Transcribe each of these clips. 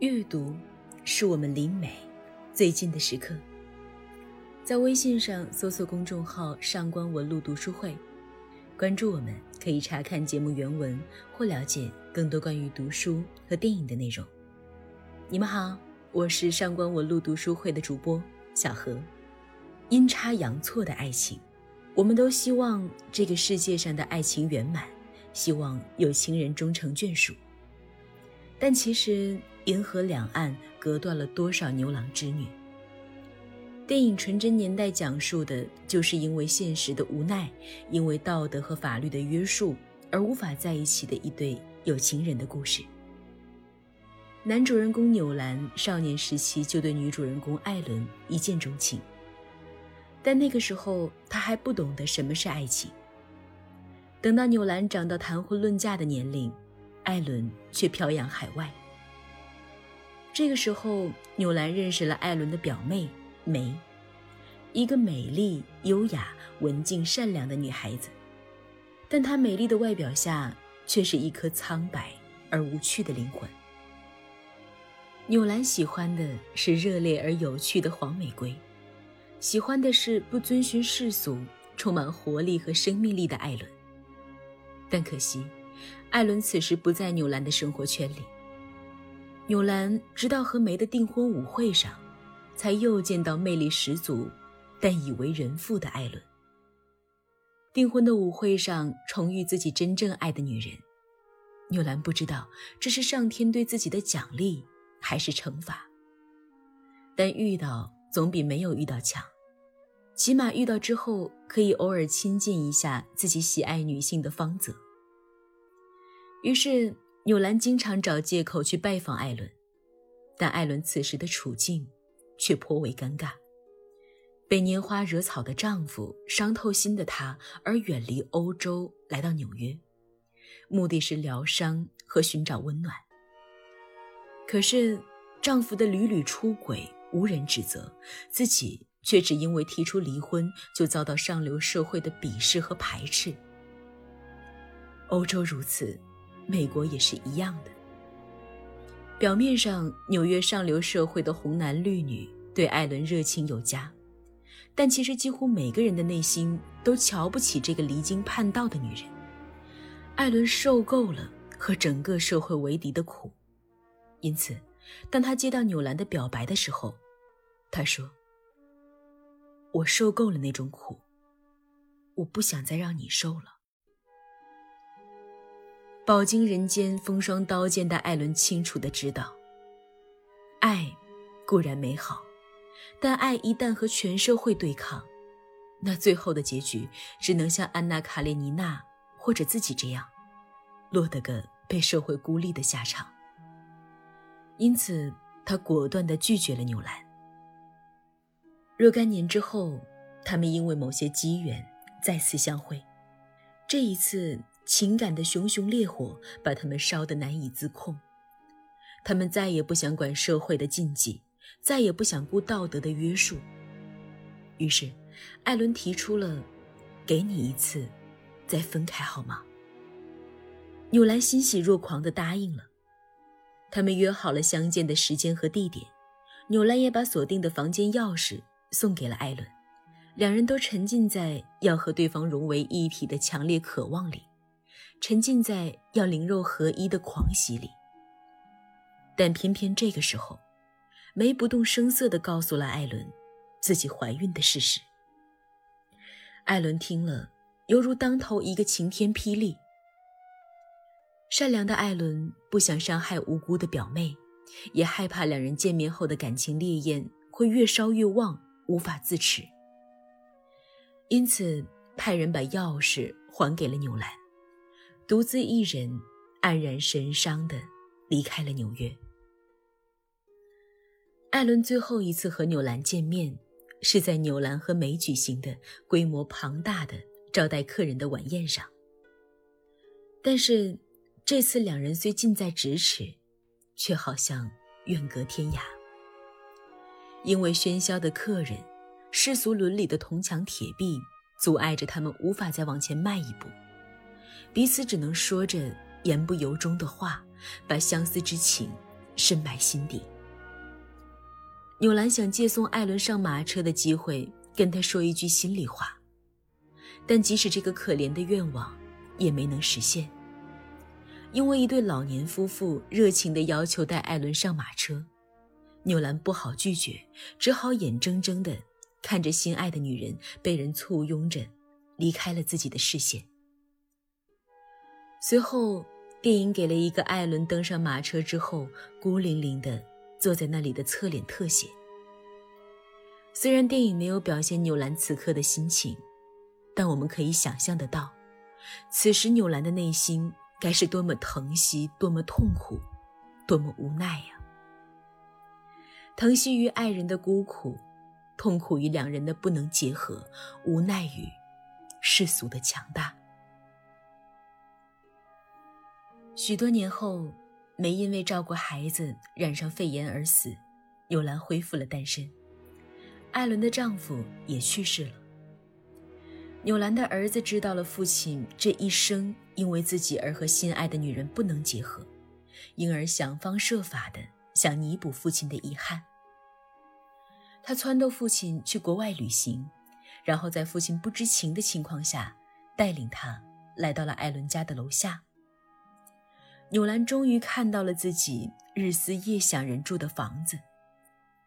阅读是我们离美最近的时刻。在微信上搜索公众号“上官文露读书会”，关注我们，可以查看节目原文或了解更多关于读书和电影的内容。你们好，我是上官文露读书会的主播小何。阴差阳错的爱情，我们都希望这个世界上的爱情圆满，希望有情人终成眷属。但其实，银河两岸隔断了多少牛郎织女？电影《纯真年代》讲述的就是因为现实的无奈，因为道德和法律的约束而无法在一起的一对有情人的故事。男主人公纽兰少年时期就对女主人公艾伦一见钟情，但那个时候他还不懂得什么是爱情。等到纽兰长到谈婚论嫁的年龄，艾伦却漂洋海外。这个时候，纽兰认识了艾伦的表妹。梅，一个美丽、优雅、文静、善良的女孩子，但她美丽的外表下却是一颗苍白而无趣的灵魂。纽兰喜欢的是热烈而有趣的黄玫瑰，喜欢的是不遵循世俗、充满活力和生命力的艾伦。但可惜，艾伦此时不在纽兰的生活圈里。纽兰直到和梅的订婚舞会上。才又见到魅力十足，但已为人父的艾伦。订婚的舞会上重遇自己真正爱的女人，纽兰不知道这是上天对自己的奖励还是惩罚。但遇到总比没有遇到强，起码遇到之后可以偶尔亲近一下自己喜爱女性的芳泽。于是纽兰经常找借口去拜访艾伦，但艾伦此时的处境。却颇为尴尬。被拈花惹草的丈夫伤透心的她，而远离欧洲来到纽约，目的是疗伤和寻找温暖。可是丈夫的屡屡出轨无人指责，自己却只因为提出离婚就遭到上流社会的鄙视和排斥。欧洲如此，美国也是一样的。表面上，纽约上流社会的红男绿女对艾伦热情有加，但其实几乎每个人的内心都瞧不起这个离经叛道的女人。艾伦受够了和整个社会为敌的苦，因此，当他接到纽兰的表白的时候，他说：“我受够了那种苦，我不想再让你受了。”饱经人间风霜刀剑的艾伦清楚地知道，爱固然美好，但爱一旦和全社会对抗，那最后的结局只能像安娜·卡列尼娜或者自己这样，落得个被社会孤立的下场。因此，他果断地拒绝了纽兰。若干年之后，他们因为某些机缘再次相会，这一次。情感的熊熊烈火把他们烧得难以自控，他们再也不想管社会的禁忌，再也不想顾道德的约束。于是，艾伦提出了：“给你一次，再分开好吗？”纽兰欣喜若狂地答应了。他们约好了相见的时间和地点，纽兰也把锁定的房间钥匙送给了艾伦，两人都沉浸在要和对方融为一体的强烈渴望里。沉浸在要灵肉合一的狂喜里，但偏偏这个时候，梅不动声色地告诉了艾伦自己怀孕的事实。艾伦听了，犹如当头一个晴天霹雳。善良的艾伦不想伤害无辜的表妹，也害怕两人见面后的感情烈焰会越烧越旺，无法自持，因此派人把钥匙还给了纽兰。独自一人，黯然神伤地离开了纽约。艾伦最后一次和纽兰见面，是在纽兰和梅举行的规模庞大的招待客人的晚宴上。但是，这次两人虽近在咫尺，却好像远隔天涯。因为喧嚣的客人、世俗伦理的铜墙铁壁，阻碍着他们无法再往前迈一步。彼此只能说着言不由衷的话，把相思之情深埋心底。纽兰想借送艾伦上马车的机会，跟他说一句心里话，但即使这个可怜的愿望，也没能实现。因为一对老年夫妇热情地要求带艾伦上马车，纽兰不好拒绝，只好眼睁睁地看着心爱的女人被人簇拥着离开了自己的视线。随后，电影给了一个艾伦登上马车之后孤零零地坐在那里的侧脸特写。虽然电影没有表现纽兰此刻的心情，但我们可以想象得到，此时纽兰的内心。该是多么疼惜，多么痛苦，多么无奈呀！疼惜于爱人的孤苦，痛苦于两人的不能结合，无奈于世俗的强大。许多年后，梅因为照顾孩子染上肺炎而死，纽兰恢复了单身，艾伦的丈夫也去世了。纽兰的儿子知道了父亲这一生因为自己而和心爱的女人不能结合，因而想方设法的想弥补父亲的遗憾。他撺掇父亲去国外旅行，然后在父亲不知情的情况下，带领他来到了艾伦家的楼下。纽兰终于看到了自己日思夜想人住的房子，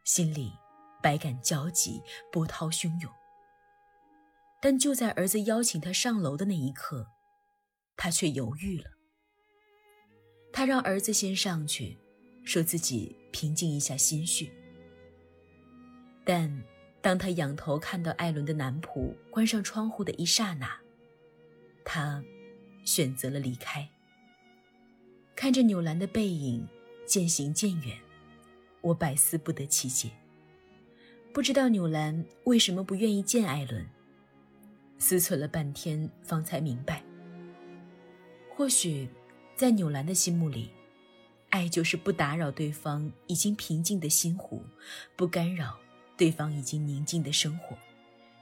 心里百感交集，波涛汹涌。但就在儿子邀请他上楼的那一刻，他却犹豫了。他让儿子先上去，说自己平静一下心绪。但当他仰头看到艾伦的男仆关上窗户的一刹那，他选择了离开。看着纽兰的背影渐行渐远，我百思不得其解。不知道纽兰为什么不愿意见艾伦。思忖了半天，方才明白。或许，在纽兰的心目里，爱就是不打扰对方已经平静的心湖，不干扰对方已经宁静的生活，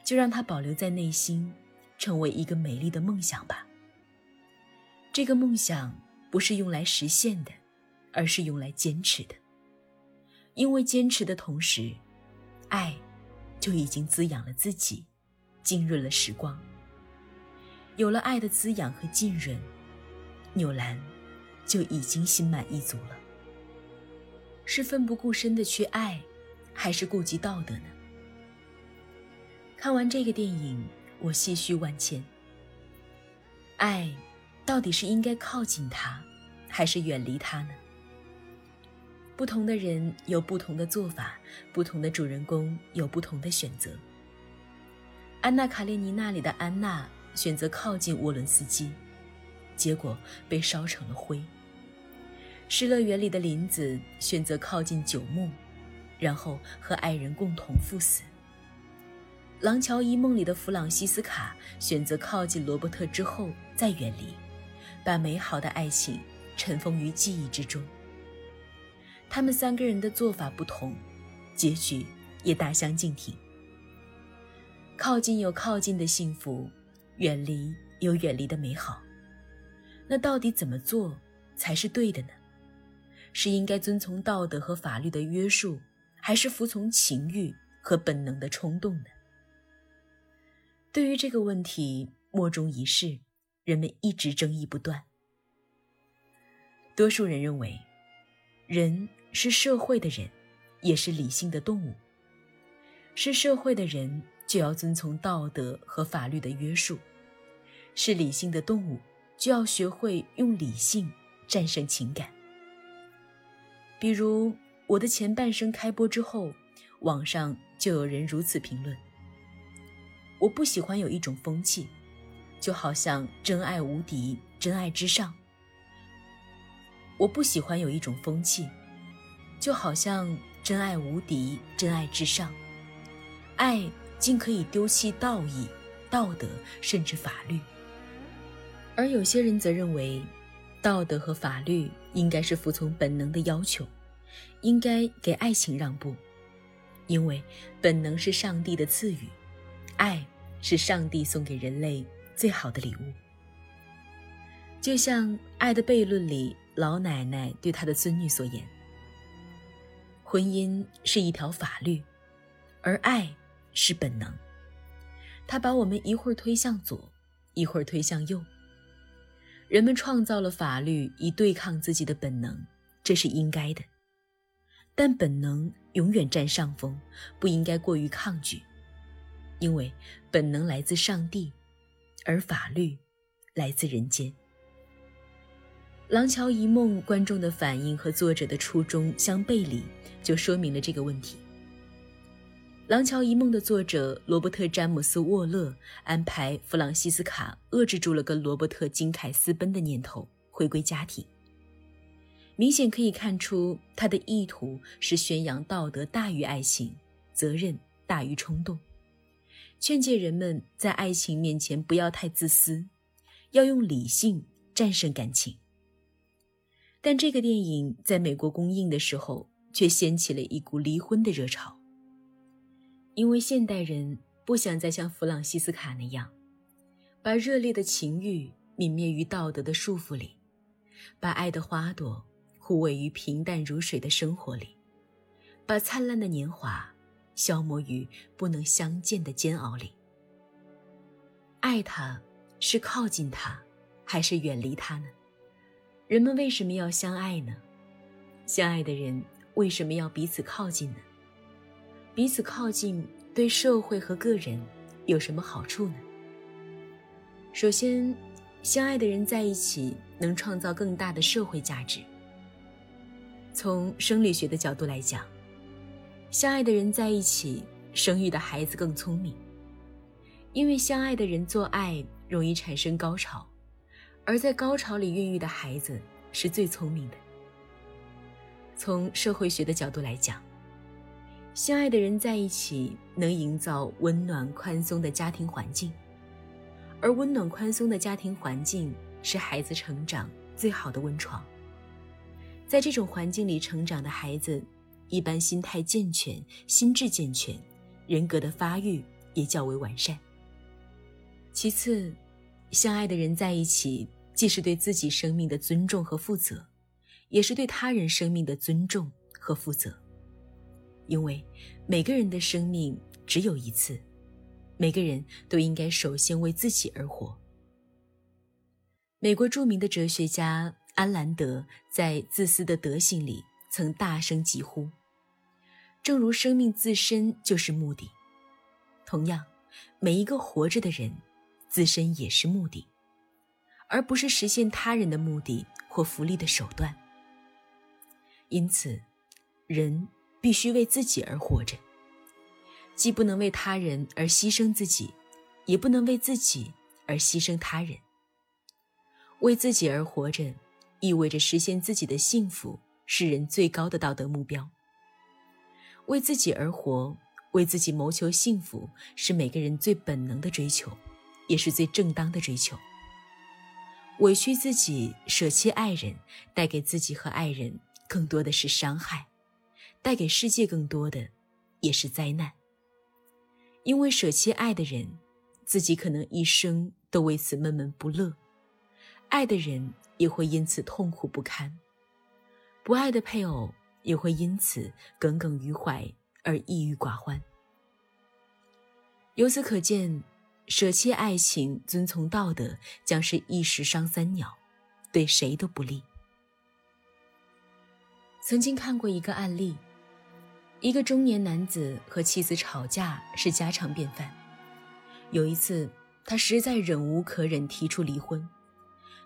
就让它保留在内心，成为一个美丽的梦想吧。这个梦想不是用来实现的，而是用来坚持的。因为坚持的同时，爱就已经滋养了自己。浸润了时光，有了爱的滋养和浸润，纽兰就已经心满意足了。是奋不顾身的去爱，还是顾及道德呢？看完这个电影，我唏嘘万千。爱，到底是应该靠近他，还是远离他呢？不同的人有不同的做法，不同的主人公有不同的选择。安娜·卡列尼娜里的安娜选择靠近沃伦斯基，结果被烧成了灰。《失乐园》里的林子选择靠近九牧，然后和爱人共同赴死。《廊桥遗梦》里的弗朗西斯卡选择靠近罗伯特之后再远离，把美好的爱情尘封于记忆之中。他们三个人的做法不同，结局也大相径庭。靠近有靠近的幸福，远离有远离的美好。那到底怎么做才是对的呢？是应该遵从道德和法律的约束，还是服从情欲和本能的冲动呢？对于这个问题，莫衷一是，人们一直争议不断。多数人认为，人是社会的人，也是理性的动物，是社会的人。就要遵从道德和法律的约束，是理性的动物，就要学会用理性战胜情感。比如我的前半生开播之后，网上就有人如此评论：我不喜欢有一种风气，就好像真爱无敌，真爱至上。我不喜欢有一种风气，就好像真爱无敌，真爱至上，爱。竟可以丢弃道义、道德，甚至法律；而有些人则认为，道德和法律应该是服从本能的要求，应该给爱情让步，因为本能是上帝的赐予，爱是上帝送给人类最好的礼物。就像《爱的悖论》里老奶奶对她的孙女所言：“婚姻是一条法律，而爱是本能。它把我们一会儿推向左，一会儿推向右。人们创造了法律以对抗自己的本能，这是应该的。但本能永远占上风，不应该过于抗拒，因为本能来自上帝，而法律来自人间。《廊桥遗梦》观众的反应和作者的初衷相背离，就说明了这个问题。《廊桥遗梦》的作者罗伯特·詹姆斯·沃勒安排弗朗西斯卡遏制住了跟罗伯特·金凯私奔的念头，回归家庭。明显可以看出，他的意图是宣扬道德大于爱情，责任大于冲动，劝诫人们在爱情面前不要太自私，要用理性战胜感情。但这个电影在美国公映的时候，却掀起了一股离婚的热潮。因为现代人不想再像弗朗西斯卡那样，把热烈的情欲泯灭于道德的束缚里，把爱的花朵枯萎于平淡如水的生活里，把灿烂的年华消磨于不能相见的煎熬里。爱他，是靠近他，还是远离他呢？人们为什么要相爱呢？相爱的人为什么要彼此靠近呢？彼此靠近对社会和个人有什么好处呢？首先，相爱的人在一起能创造更大的社会价值。从生理学的角度来讲，相爱的人在一起生育的孩子更聪明，因为相爱的人做爱容易产生高潮。而在高潮里孕育的孩子是最聪明的。从社会学的角度来讲，相爱的人在一起能营造温暖宽松的家庭环境，而温暖宽松的家庭环境是孩子成长最好的温床。在这种环境里成长的孩子，一般心态健全、心智健全，人格的发育也较为完善。其次，相爱的人在一起。既是对自己生命的尊重和负责，也是对他人生命的尊重和负责。因为每个人的生命只有一次，每个人都应该首先为自己而活。美国著名的哲学家安兰德在《自私的德行》里曾大声疾呼：“正如生命自身就是目的，同样，每一个活着的人自身也是目的。”而不是实现他人的目的或福利的手段。因此，人必须为自己而活着，既不能为他人而牺牲自己，也不能为自己而牺牲他人。为自己而活着，意味着实现自己的幸福是人最高的道德目标。为自己而活，为自己谋求幸福，是每个人最本能的追求，也是最正当的追求。委屈自己，舍弃爱人，带给自己和爱人更多的是伤害，带给世界更多的也是灾难。因为舍弃爱的人，自己可能一生都为此闷闷不乐，爱的人也会因此痛苦不堪，不爱的配偶也会因此耿耿于怀而抑郁寡欢。由此可见。舍弃爱情，遵从道德，将是一石伤三鸟，对谁都不利。曾经看过一个案例，一个中年男子和妻子吵架是家常便饭。有一次，他实在忍无可忍，提出离婚，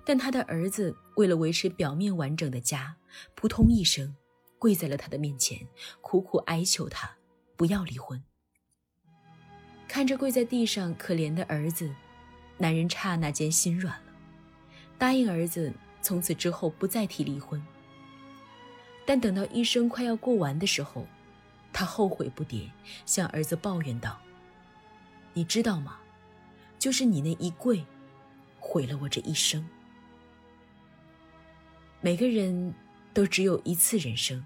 但他的儿子为了维持表面完整的家，扑通一声跪在了他的面前，苦苦哀求他不要离婚。看着跪在地上可怜的儿子，男人刹那间心软了，答应儿子从此之后不再提离婚。但等到一生快要过完的时候，他后悔不迭，向儿子抱怨道：“你知道吗？就是你那一跪，毁了我这一生。每个人都只有一次人生，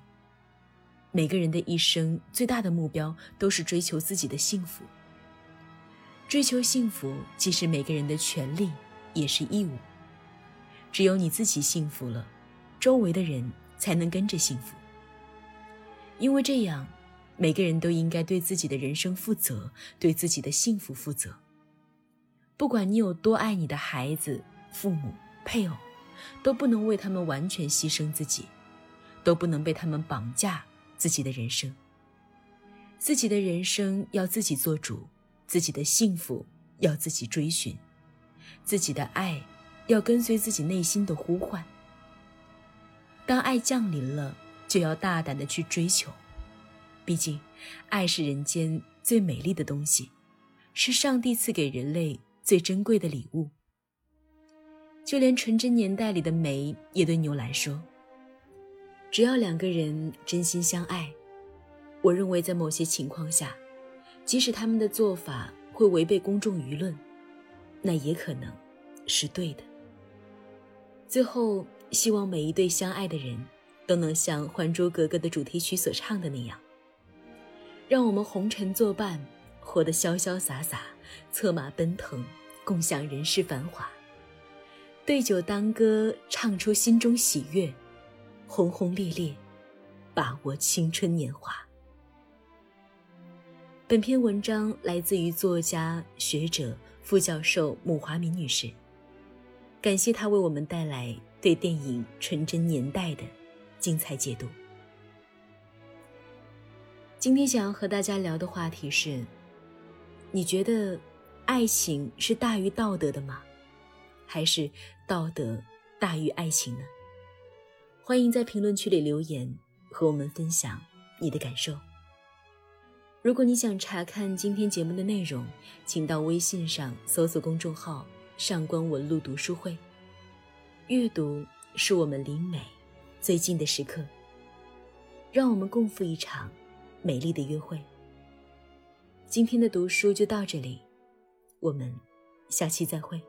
每个人的一生最大的目标都是追求自己的幸福。”追求幸福既是每个人的权利，也是义务。只有你自己幸福了，周围的人才能跟着幸福。因为这样，每个人都应该对自己的人生负责，对自己的幸福负责。不管你有多爱你的孩子、父母、配偶，都不能为他们完全牺牲自己，都不能被他们绑架自己的人生。自己的人生要自己做主，自己的幸福要自己追寻，自己的爱要跟随自己内心的呼唤。当爱降临了，就要大胆的去追求。毕竟，爱是人间最美丽的东西，是上帝赐给人类最珍贵的礼物。就连纯真年代里的梅也对牛来说：“只要两个人真心相爱，我认为在某些情况下，即使他们的做法会违背公众舆论，那也可能是对的。”最后。希望每一对相爱的人，都能像《还珠格格》的主题曲所唱的那样，让我们红尘作伴，活得潇潇洒洒，策马奔腾，共享人世繁华。对酒当歌，唱出心中喜悦，轰轰烈烈，把握青春年华。本篇文章来自于作家、学者、副教授穆华敏女士，感谢她为我们带来。对电影《纯真年代》的精彩解读。今天想要和大家聊的话题是：你觉得爱情是大于道德的吗？还是道德大于爱情呢？欢迎在评论区里留言，和我们分享你的感受。如果你想查看今天节目的内容，请到微信上搜索公众号“上官文露读书会”。阅读是我们离美最近的时刻，让我们共赴一场美丽的约会。今天的读书就到这里，我们下期再会。